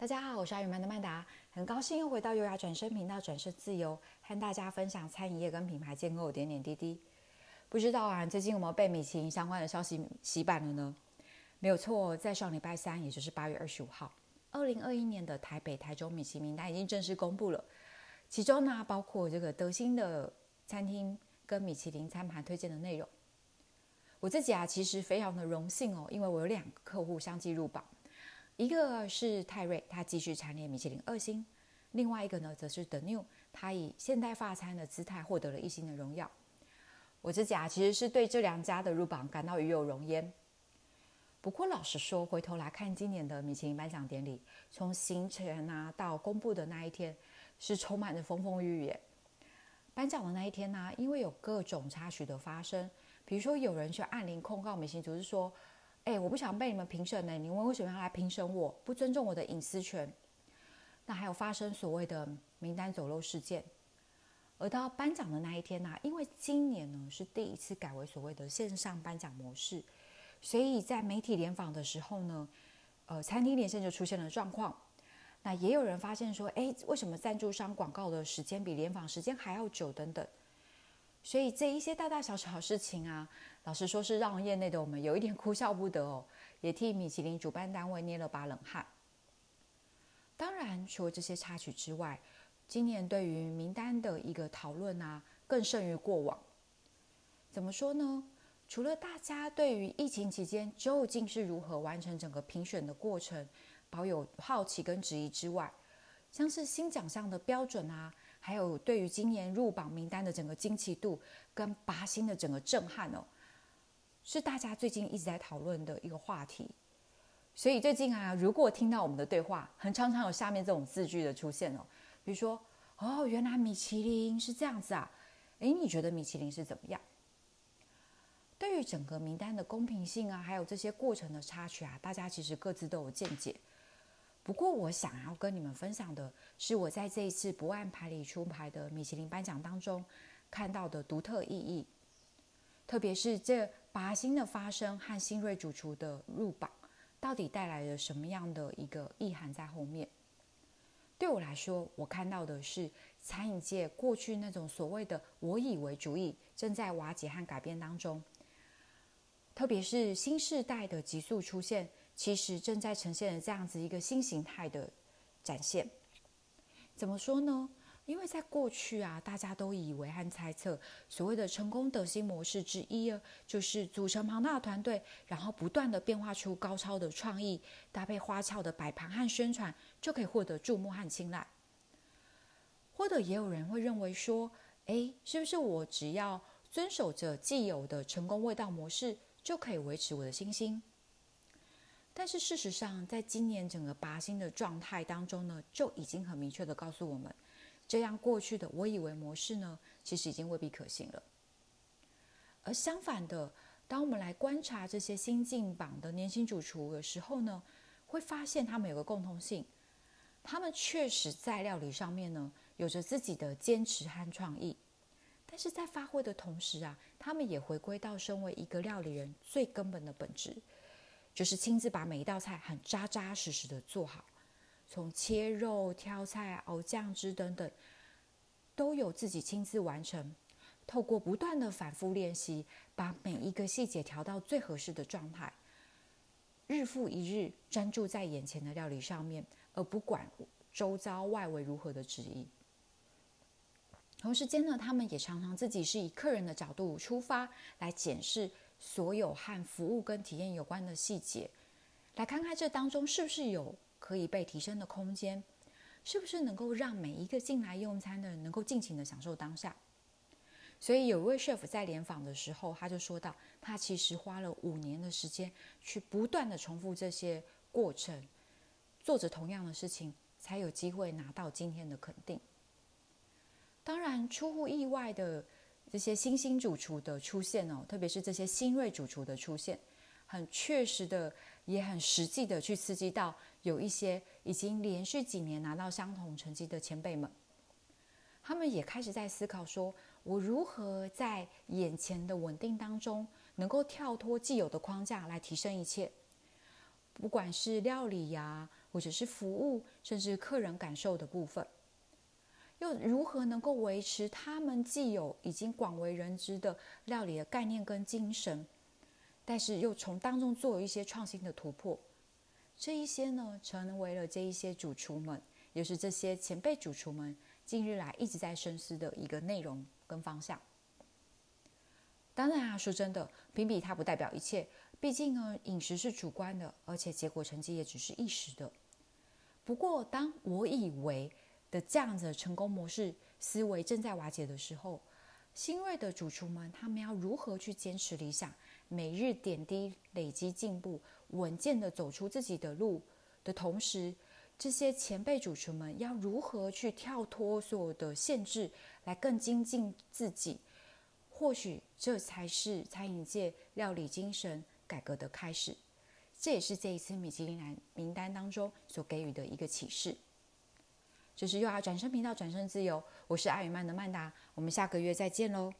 大家好，我是阿语曼的曼达，很高兴又回到优雅转身频道，转身自由，和大家分享餐饮业跟品牌建构的点点滴滴。不知道啊，最近有没有被米其林相关的消息洗版了呢？没有错，在上礼拜三，也就是八月二十五号，二零二一年的台北、台中米其林名单已经正式公布了，其中呢，包括这个德星的餐厅跟米其林餐盘推荐的内容。我自己啊，其实非常的荣幸哦，因为我有两个客户相继入榜。一个是泰瑞，他继续蝉联米其林二星；另外一个呢，则是 The New，他以现代法餐的姿态获得了一星的荣耀。我自己啊，其实是对这两家的入榜感到与有荣焉。不过老实说，回头来看今年的米其林颁奖典礼，从行程啊到公布的那一天，是充满着风风雨雨。颁奖的那一天呢、因为有各种插曲的发生，比如说有人去按铃控告米其林，就是说。哎，我不想被你们评审呢，你们为什么要来评审我？不尊重我的隐私权。那还有发生所谓的名单走漏事件。而到颁奖的那一天呢、因为今年呢是第一次改为所谓的线上颁奖模式，所以在媒体联访的时候呢，呃，餐厅连线就出现了状况。那也有人发现说，哎，为什么赞助商广告的时间比联访时间还要久？等等。所以这一些大大小小的事情啊，老实说是让业内的我们有一点哭笑不得哦，也替米其林主办单位捏了把冷汗。当然，除了这些插曲之外，今年对于名单的一个讨论啊，更胜于过往。怎么说呢？除了大家对于疫情期间究竟是如何完成整个评选的过程，保有好奇跟质疑之外，像是新奖项的标准啊。还有对于今年入榜名单的整个惊奇度跟拔新的整个震撼哦，是大家最近一直在讨论的一个话题。所以最近啊，如果听到我们的对话，很常常有下面这种字句的出现哦，比如说哦，原来米其林是这样子啊，诶，你觉得米其林是怎么样？对于整个名单的公平性啊，还有这些过程的插曲啊，大家其实各自都有见解。不过，我想要跟你们分享的是，我在这一次不按牌理出牌的米其林颁奖当中看到的独特意义，特别是这拔星的发生和新锐主厨的入榜，到底带来了什么样的一个意涵在后面？对我来说，我看到的是餐饮界过去那种所谓的“我以为”主义正在瓦解和改变当中，特别是新世代的急速出现。其实正在呈现的这样子一个新形态的展现，怎么说呢？因为在过去啊，大家都以为和猜测，所谓的成功得星模式之一啊，就是组成庞大的团队，然后不断的变化出高超的创意，搭配花俏的摆盘和宣传，就可以获得注目和青睐。或者也有人会认为说，诶，是不是我只要遵守着既有的成功味道模式，就可以维持我的星星？但是事实上，在今年整个拔新的状态当中呢，就已经很明确地告诉我们，这样过去的我以为模式呢，其实已经未必可行了。而相反的，当我们来观察这些新进榜的年轻主厨的时候呢，会发现他们有个共同性，他们确实在料理上面呢，有着自己的坚持和创意，但是在发挥的同时啊，他们也回归到身为一个料理人最根本的本质。就是亲自把每一道菜很扎扎实实的做好，从切肉、挑菜、熬酱汁等等，都有自己亲自完成。透过不断的反复练习，把每一个细节调到最合适的状态，日复一日专注在眼前的料理上面，而不管周遭外围如何的质疑。同时间呢，他们也常常自己是以客人的角度出发来检视。所有和服务跟体验有关的细节，来看看这当中是不是有可以被提升的空间，是不是能够让每一个进来用餐的人能够尽情的享受当下。所以有一位 chef 在联访的时候，他就说到，他其实花了五年的时间去不断的重复这些过程，做着同样的事情，才有机会拿到今天的肯定。当然，出乎意外的。这些新兴主厨的出现哦，特别是这些新锐主厨的出现，很确实的，也很实际的去刺激到有一些已经连续几年拿到相同成绩的前辈们，他们也开始在思考说，我如何在眼前的稳定当中，能够跳脱既有的框架来提升一切，不管是料理呀、或者是服务，甚至客人感受的部分，又如何能够维持他们既有已经广为人知的料理的概念跟精神，但是又从当中做一些创新的突破？这一些呢，成为了这一些主厨们，也是这些前辈主厨们近日来一直在深思的一个内容跟方向。当然啊，说真的，评比它不代表一切。毕竟呢，饮食是主观的，而且结果成绩也只是一时的。不过，当我以为的这样子的成功模式思维正在瓦解的时候，新锐的主厨们他们要如何去坚持理想，每日点滴累积进步，稳健的走出自己的路的同时，这些前辈主厨们要如何去跳脱所有的限制，来更精进自己？或许这才是餐饮界料理精神改革的开始，这也是这一次米其林名单当中所给予的一个启示。就是幼儿转身频道，转身自由，我是阿宇曼的曼达，我们下个月再见喽。